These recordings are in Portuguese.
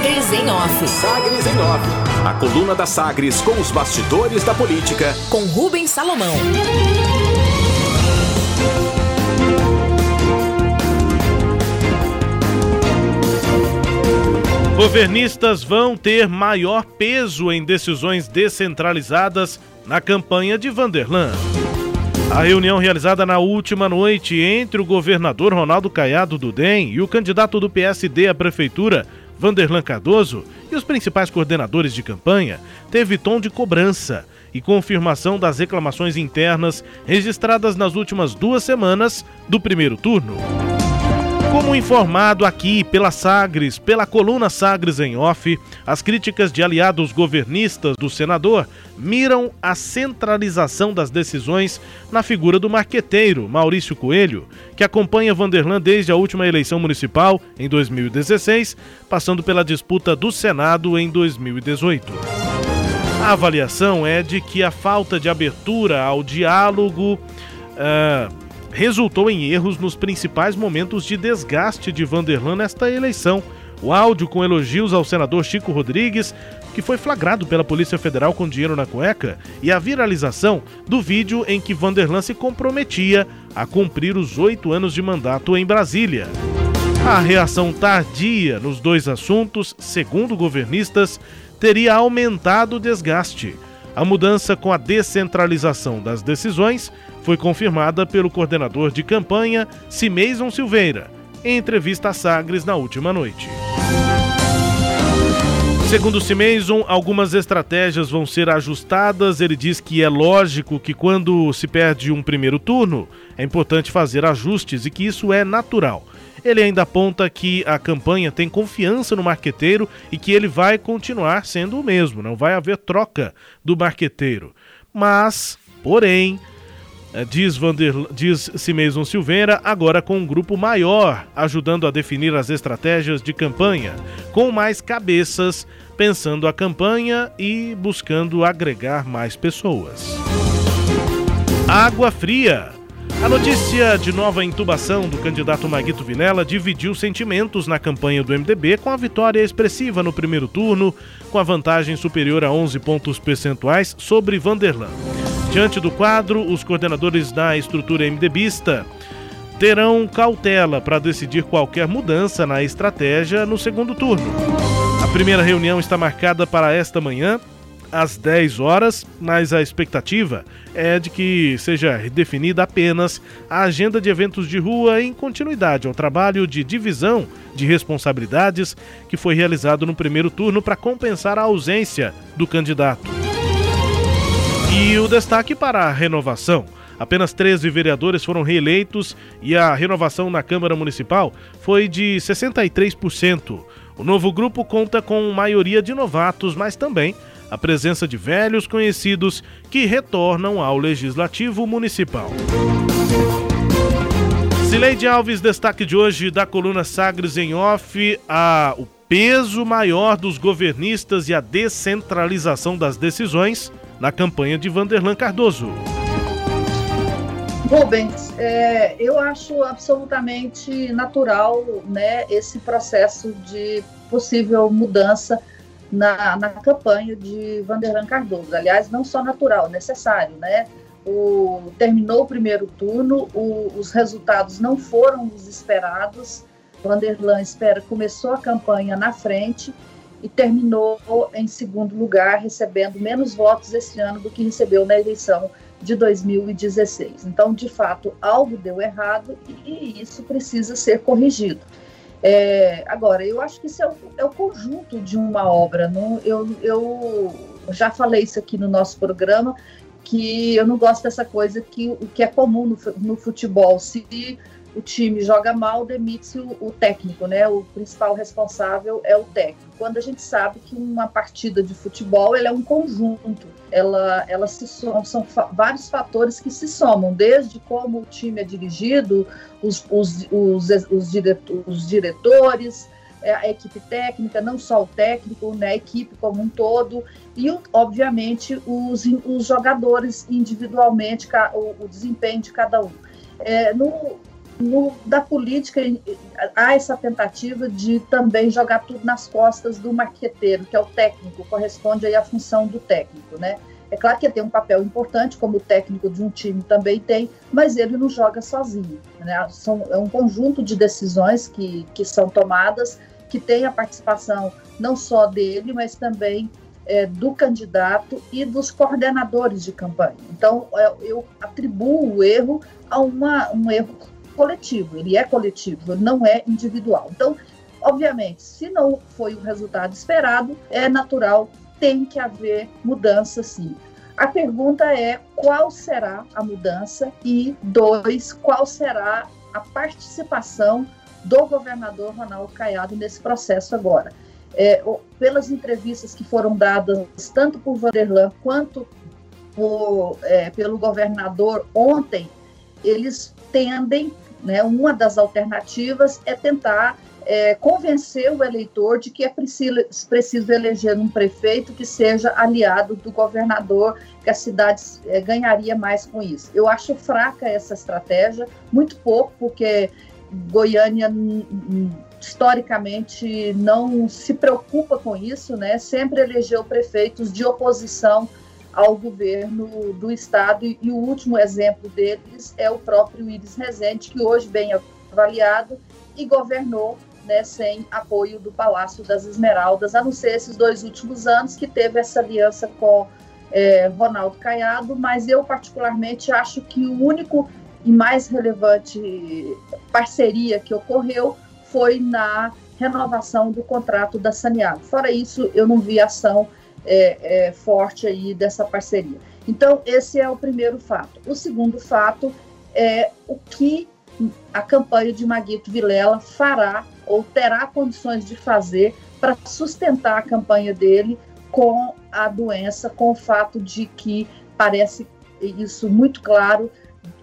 Sagres em Off. Sagres em Off. A coluna da Sagres com os bastidores da política. Com Rubens Salomão. Governistas vão ter maior peso em decisões descentralizadas na campanha de Vanderlan. A reunião realizada na última noite entre o governador Ronaldo Caiado do DEM e o candidato do PSD à prefeitura, Vanderlan Cardoso, e os principais coordenadores de campanha, teve tom de cobrança e confirmação das reclamações internas registradas nas últimas duas semanas do primeiro turno. Como informado aqui pela Sagres, pela coluna Sagres em Off, as críticas de aliados governistas do senador miram a centralização das decisões na figura do marqueteiro Maurício Coelho, que acompanha Vanderlan desde a última eleição municipal em 2016, passando pela disputa do Senado em 2018. A avaliação é de que a falta de abertura ao diálogo. Uh, resultou em erros nos principais momentos de desgaste de Vanderlan nesta eleição. O áudio com elogios ao senador Chico Rodrigues, que foi flagrado pela Polícia Federal com dinheiro na cueca, e a viralização do vídeo em que Vanderlan se comprometia a cumprir os oito anos de mandato em Brasília. A reação tardia nos dois assuntos, segundo governistas, teria aumentado o desgaste. A mudança com a descentralização das decisões foi confirmada pelo coordenador de campanha, Cimeison Silveira, em entrevista a Sagres na última noite. Segundo Cimeison, algumas estratégias vão ser ajustadas. Ele diz que é lógico que quando se perde um primeiro turno, é importante fazer ajustes e que isso é natural. Ele ainda aponta que a campanha tem confiança no marqueteiro e que ele vai continuar sendo o mesmo, não vai haver troca do marqueteiro. Mas, porém, eh, diz, Vander, diz Simeison Silveira, agora com um grupo maior, ajudando a definir as estratégias de campanha, com mais cabeças, pensando a campanha e buscando agregar mais pessoas. Água Fria. A notícia de nova intubação do candidato Maguito Vilela dividiu sentimentos na campanha do MDB com a vitória expressiva no primeiro turno, com a vantagem superior a 11 pontos percentuais sobre Vanderlan. Diante do quadro, os coordenadores da estrutura MDBista terão cautela para decidir qualquer mudança na estratégia no segundo turno. A primeira reunião está marcada para esta manhã, às 10 horas, mas a expectativa é de que seja definida apenas a agenda de eventos de rua em continuidade ao trabalho de divisão de responsabilidades que foi realizado no primeiro turno para compensar a ausência do candidato. E o destaque para a renovação. Apenas 13 vereadores foram reeleitos e a renovação na Câmara Municipal foi de 63%. O novo grupo conta com maioria de novatos, mas também a presença de velhos conhecidos que retornam ao Legislativo Municipal. Cileide Alves, destaque de hoje da coluna Sagres em Off, a, o peso maior dos governistas e a descentralização das decisões na campanha de Vanderlan Cardoso. Rubens, é, eu acho absolutamente natural né, esse processo de possível mudança na, na campanha de Vanderlan Cardoso. Aliás, não só natural, necessário, né? O, terminou o primeiro turno, o, os resultados não foram os esperados. Vanderlan espera começou a campanha na frente e terminou em segundo lugar, recebendo menos votos esse ano do que recebeu na eleição de 2016. Então, de fato, algo deu errado e isso precisa ser corrigido. É, agora, eu acho que isso é o, é o conjunto de uma obra. Não? Eu, eu já falei isso aqui no nosso programa, que eu não gosto dessa coisa que o que é comum no, no futebol. Se o time joga mal, demite o, o, técnico, né? O principal responsável é o técnico. Quando a gente sabe que uma partida de futebol ela é um conjunto, ela, ela se são fa vários fatores que se somam, desde como o time é dirigido, os, os, os, os, diretor, os diretores, é, a equipe técnica, não só o técnico, né, a equipe como um todo, e, obviamente, os, os jogadores individualmente, o, o desempenho de cada um. É, no, no, da política há essa tentativa de também jogar tudo nas costas do marqueteiro, que é o técnico, corresponde aí à função do técnico, né? É claro que ele tem um papel importante, como o técnico de um time também tem, mas ele não joga sozinho. Né? São, é um conjunto de decisões que, que são tomadas, que tem a participação não só dele, mas também é, do candidato e dos coordenadores de campanha. Então, é, eu atribuo o erro a uma, um erro coletivo, ele é coletivo, não é individual. Então, obviamente, se não foi o resultado esperado, é natural, tem que haver mudança sim. A pergunta é qual será a mudança e, dois, qual será a participação do governador Ronaldo Caiado nesse processo agora. É, pelas entrevistas que foram dadas tanto por Vanderlan quanto por, é, pelo governador ontem, eles tendem né? Uma das alternativas é tentar é, convencer o eleitor de que é preciso, preciso, eleger um prefeito que seja aliado do governador, que a cidade é, ganharia mais com isso. Eu acho fraca essa estratégia, muito pouco, porque Goiânia historicamente não se preocupa com isso, né? Sempre elegeu prefeitos de oposição ao governo do estado e, o último exemplo deles é o próprio Iris Rezende, que hoje bem avaliado e governou né, sem apoio do Palácio das Esmeraldas, a não ser esses dois últimos anos que teve essa aliança com é, Ronaldo Caiado, mas eu particularmente acho que o único e mais relevante parceria que ocorreu foi na renovação do contrato da Saneago. Fora isso, eu não vi ação é, é, forte aí dessa parceria. Então, esse é o primeiro fato. O segundo fato é o que a campanha de Maguito Vilela fará ou terá condições de fazer para sustentar a campanha dele com a doença, com o fato de que parece isso muito claro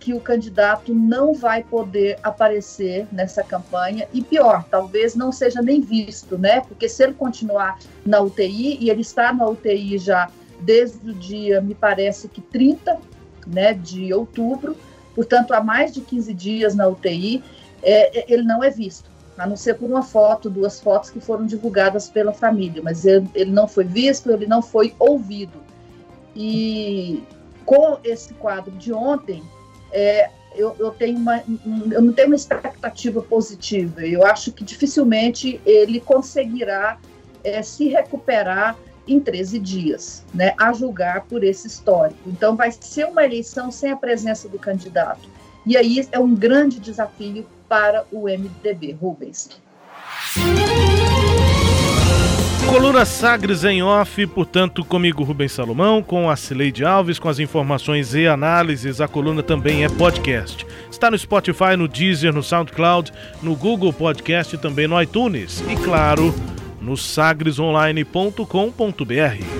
que o candidato não vai poder aparecer nessa campanha e pior, talvez não seja nem visto, né? Porque se ele continuar na UTI e ele está na UTI já desde o dia, me parece que 30, né, de outubro, portanto há mais de 15 dias na UTI, é, é, ele não é visto, a não ser por uma foto, duas fotos que foram divulgadas pela família, mas ele, ele não foi visto, ele não foi ouvido. E com esse quadro de ontem, é, eu, eu, tenho uma, eu não tenho uma expectativa positiva. Eu acho que dificilmente ele conseguirá é, se recuperar em 13 dias, né, a julgar por esse histórico. Então, vai ser uma eleição sem a presença do candidato. E aí é um grande desafio para o MDB. Rubens. Coluna Sagres em off, portanto, comigo Rubens Salomão, com a Cileide Alves, com as informações e análises. A coluna também é podcast. Está no Spotify, no Deezer, no SoundCloud, no Google Podcast e também no iTunes. E claro, no sagresonline.com.br.